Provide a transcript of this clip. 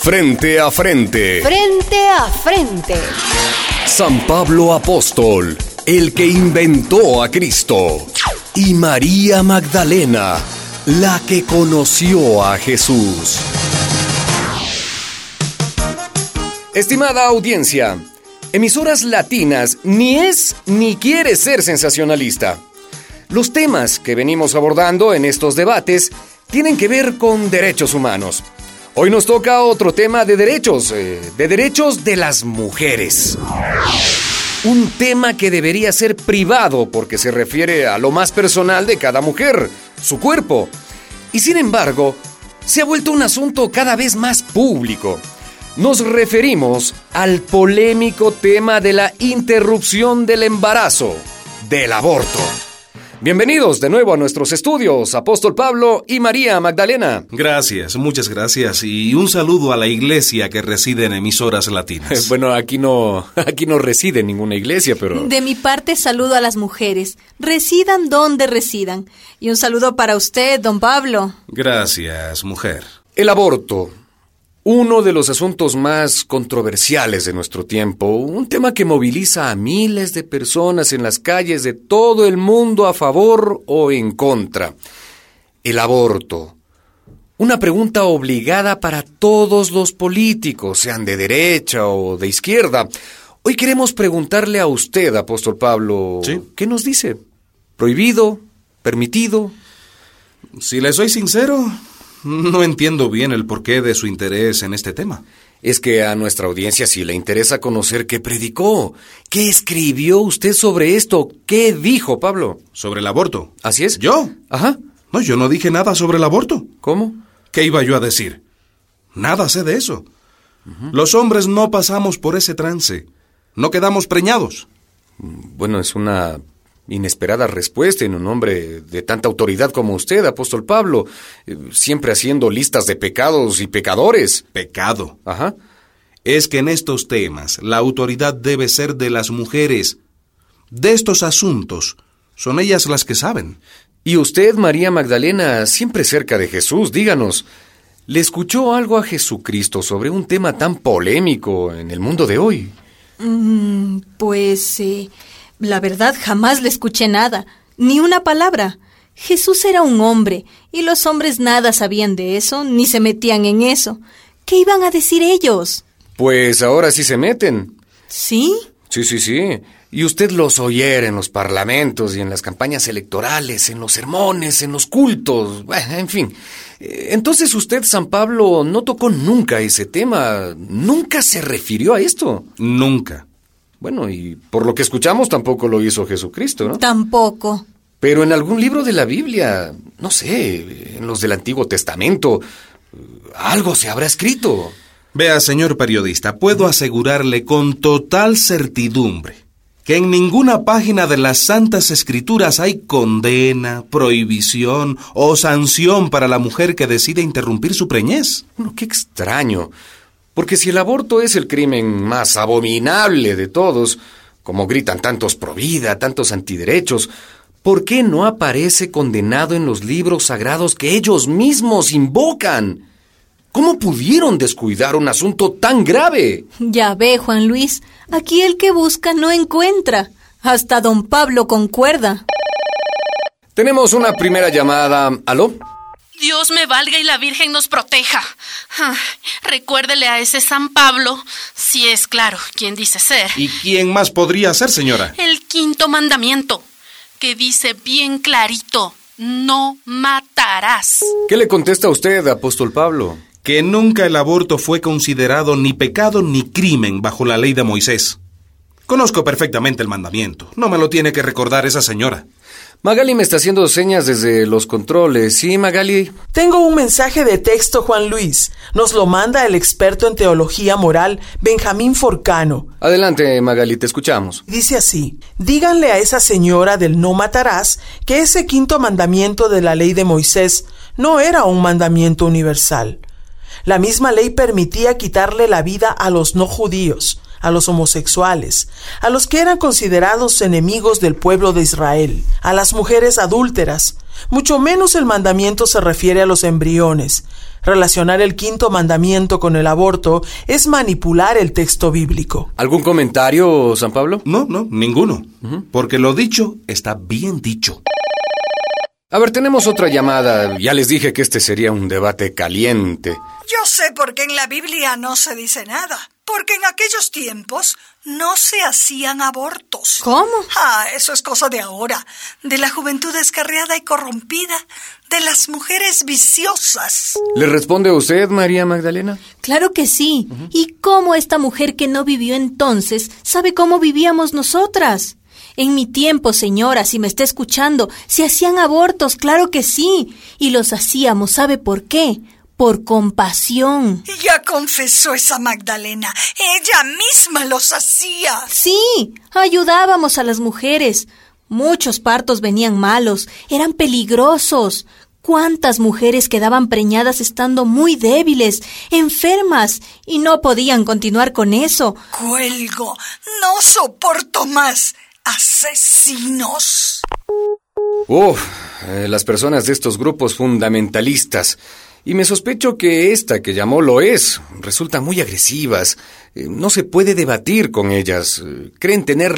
Frente a frente. Frente a frente. San Pablo Apóstol, el que inventó a Cristo. Y María Magdalena, la que conoció a Jesús. Estimada audiencia, emisoras latinas ni es ni quiere ser sensacionalista. Los temas que venimos abordando en estos debates tienen que ver con derechos humanos. Hoy nos toca otro tema de derechos, eh, de derechos de las mujeres. Un tema que debería ser privado porque se refiere a lo más personal de cada mujer, su cuerpo. Y sin embargo, se ha vuelto un asunto cada vez más público. Nos referimos al polémico tema de la interrupción del embarazo, del aborto. Bienvenidos de nuevo a nuestros estudios, Apóstol Pablo y María Magdalena. Gracias, muchas gracias y un saludo a la iglesia que reside en emisoras latinas. Bueno, aquí no, aquí no reside ninguna iglesia, pero De mi parte saludo a las mujeres, residan donde residan. Y un saludo para usted, don Pablo. Gracias, mujer. el aborto, uno de los asuntos más controversiales de nuestro tiempo, un tema que moviliza a miles de personas en las calles de todo el mundo a favor o en contra. El aborto. Una pregunta obligada para todos los políticos, sean de derecha o de izquierda. Hoy queremos preguntarle a usted, apóstol Pablo, Sí. ¿qué nos dice? ¿Prohibido? ¿Permitido? Si le soy sincero, no entiendo bien el porqué de su interés en este tema. Es que a nuestra audiencia sí le interesa conocer qué predicó, qué escribió usted sobre esto, qué dijo Pablo. Sobre el aborto. ¿Así es? ¿Yo? Ajá. No, yo no dije nada sobre el aborto. ¿Cómo? ¿Qué iba yo a decir? Nada sé de eso. Los hombres no pasamos por ese trance. No quedamos preñados. Bueno, es una inesperada respuesta en un hombre de tanta autoridad como usted, apóstol Pablo, eh, siempre haciendo listas de pecados y pecadores. Pecado. Ajá. es que en estos temas la autoridad debe ser de las mujeres. De estos asuntos son ellas las que saben. Y usted, María Magdalena, siempre cerca de Jesús, díganos, ¿le escuchó algo a Jesucristo sobre un tema tan polémico en el mundo de hoy? Mm, pues, eh, la verdad jamás le escuché nada, ni una palabra. Jesús era un hombre, y los hombres nada sabían de eso, ni se metían en eso. ¿Qué iban a decir ellos? Pues ahora sí se meten. ¿Sí? Sí, sí, sí. Y usted los oyera en los parlamentos y en las campañas electorales, en los sermones, en los cultos, bueno, en fin. Eh, Entonces usted, San Pablo, no tocó nunca ese tema, nunca se refirió a esto. Nunca. Bueno, y por lo que escuchamos tampoco lo hizo Jesucristo, ¿no? Tampoco. Pero en algún libro de la Biblia, no sé, en los del Antiguo Testamento, algo se habrá escrito. Vea, señor periodista, puedo asegurarle con total certidumbre que en ninguna página de las Santas Escrituras hay condena, prohibición o sanción para la mujer que decide interrumpir su preñez. Bueno, qué extraño. Porque si el aborto es el crimen más abominable de todos, como gritan tantos pro vida, tantos antiderechos, ¿por qué no aparece condenado en los libros sagrados que ellos mismos invocan? ¿Cómo pudieron descuidar un asunto tan grave? Ya ve, Juan Luis, aquí el que busca no encuentra. Hasta don Pablo concuerda. Tenemos una primera llamada. ¿Aló? Dios me valga y la Virgen nos proteja. Ah, recuérdele a ese San Pablo, si es claro quien dice ser, ¿Y quién más podría ser, señora? el quinto mandamiento, que dice bien clarito, no matarás. ¿Qué le contesta a usted, apóstol Pablo? que nunca el aborto fue considerado ni pecado ni crimen bajo la ley de Moisés. Conozco perfectamente el mandamiento. No me lo tiene que recordar esa señora. Magali me está haciendo señas desde los controles. ¿Sí, Magali? Tengo un mensaje de texto, Juan Luis. Nos lo manda el experto en teología moral, Benjamín Forcano. Adelante, Magali, te escuchamos. Dice así, díganle a esa señora del no matarás que ese quinto mandamiento de la ley de Moisés no era un mandamiento universal. La misma ley permitía quitarle la vida a los no judíos, a los homosexuales, a los que eran considerados enemigos del pueblo de Israel, a las mujeres adúlteras. Mucho menos el mandamiento se refiere a los embriones, Relacionar el quinto mandamiento con el aborto es manipular el texto bíblico. ¿Algún comentario, San Pablo? No, no, ninguno. Porque lo dicho está bien dicho. A ver, tenemos otra llamada. Ya les dije que este sería un debate caliente. Yo sé por qué en la Biblia no se dice nada. Porque en aquellos tiempos no se hacían abortos. ¿Cómo? Ah, eso es cosa de ahora. De la juventud descarriada y corrompida. De las mujeres viciosas. ¿Le responde usted, María Magdalena? Claro que sí. ¿Y cómo esta mujer que no vivió entonces sabe cómo vivíamos nosotras? En mi tiempo, señora, si me está escuchando, se hacían abortos, claro que sí. Y los hacíamos, ¿sabe por qué? Por compasión. Ya confesó esa Magdalena. Ella misma los hacía. Sí, ayudábamos a las mujeres. Muchos partos venían malos, eran peligrosos. ¿Cuántas mujeres quedaban preñadas estando muy débiles, enfermas, y no podían continuar con eso? Cuelgo. No soporto más. Asesinos. Uf, eh, las personas de estos grupos fundamentalistas. Y me sospecho que esta que llamó lo es. Resultan muy agresivas. Eh, no se puede debatir con ellas. Eh, Creen tener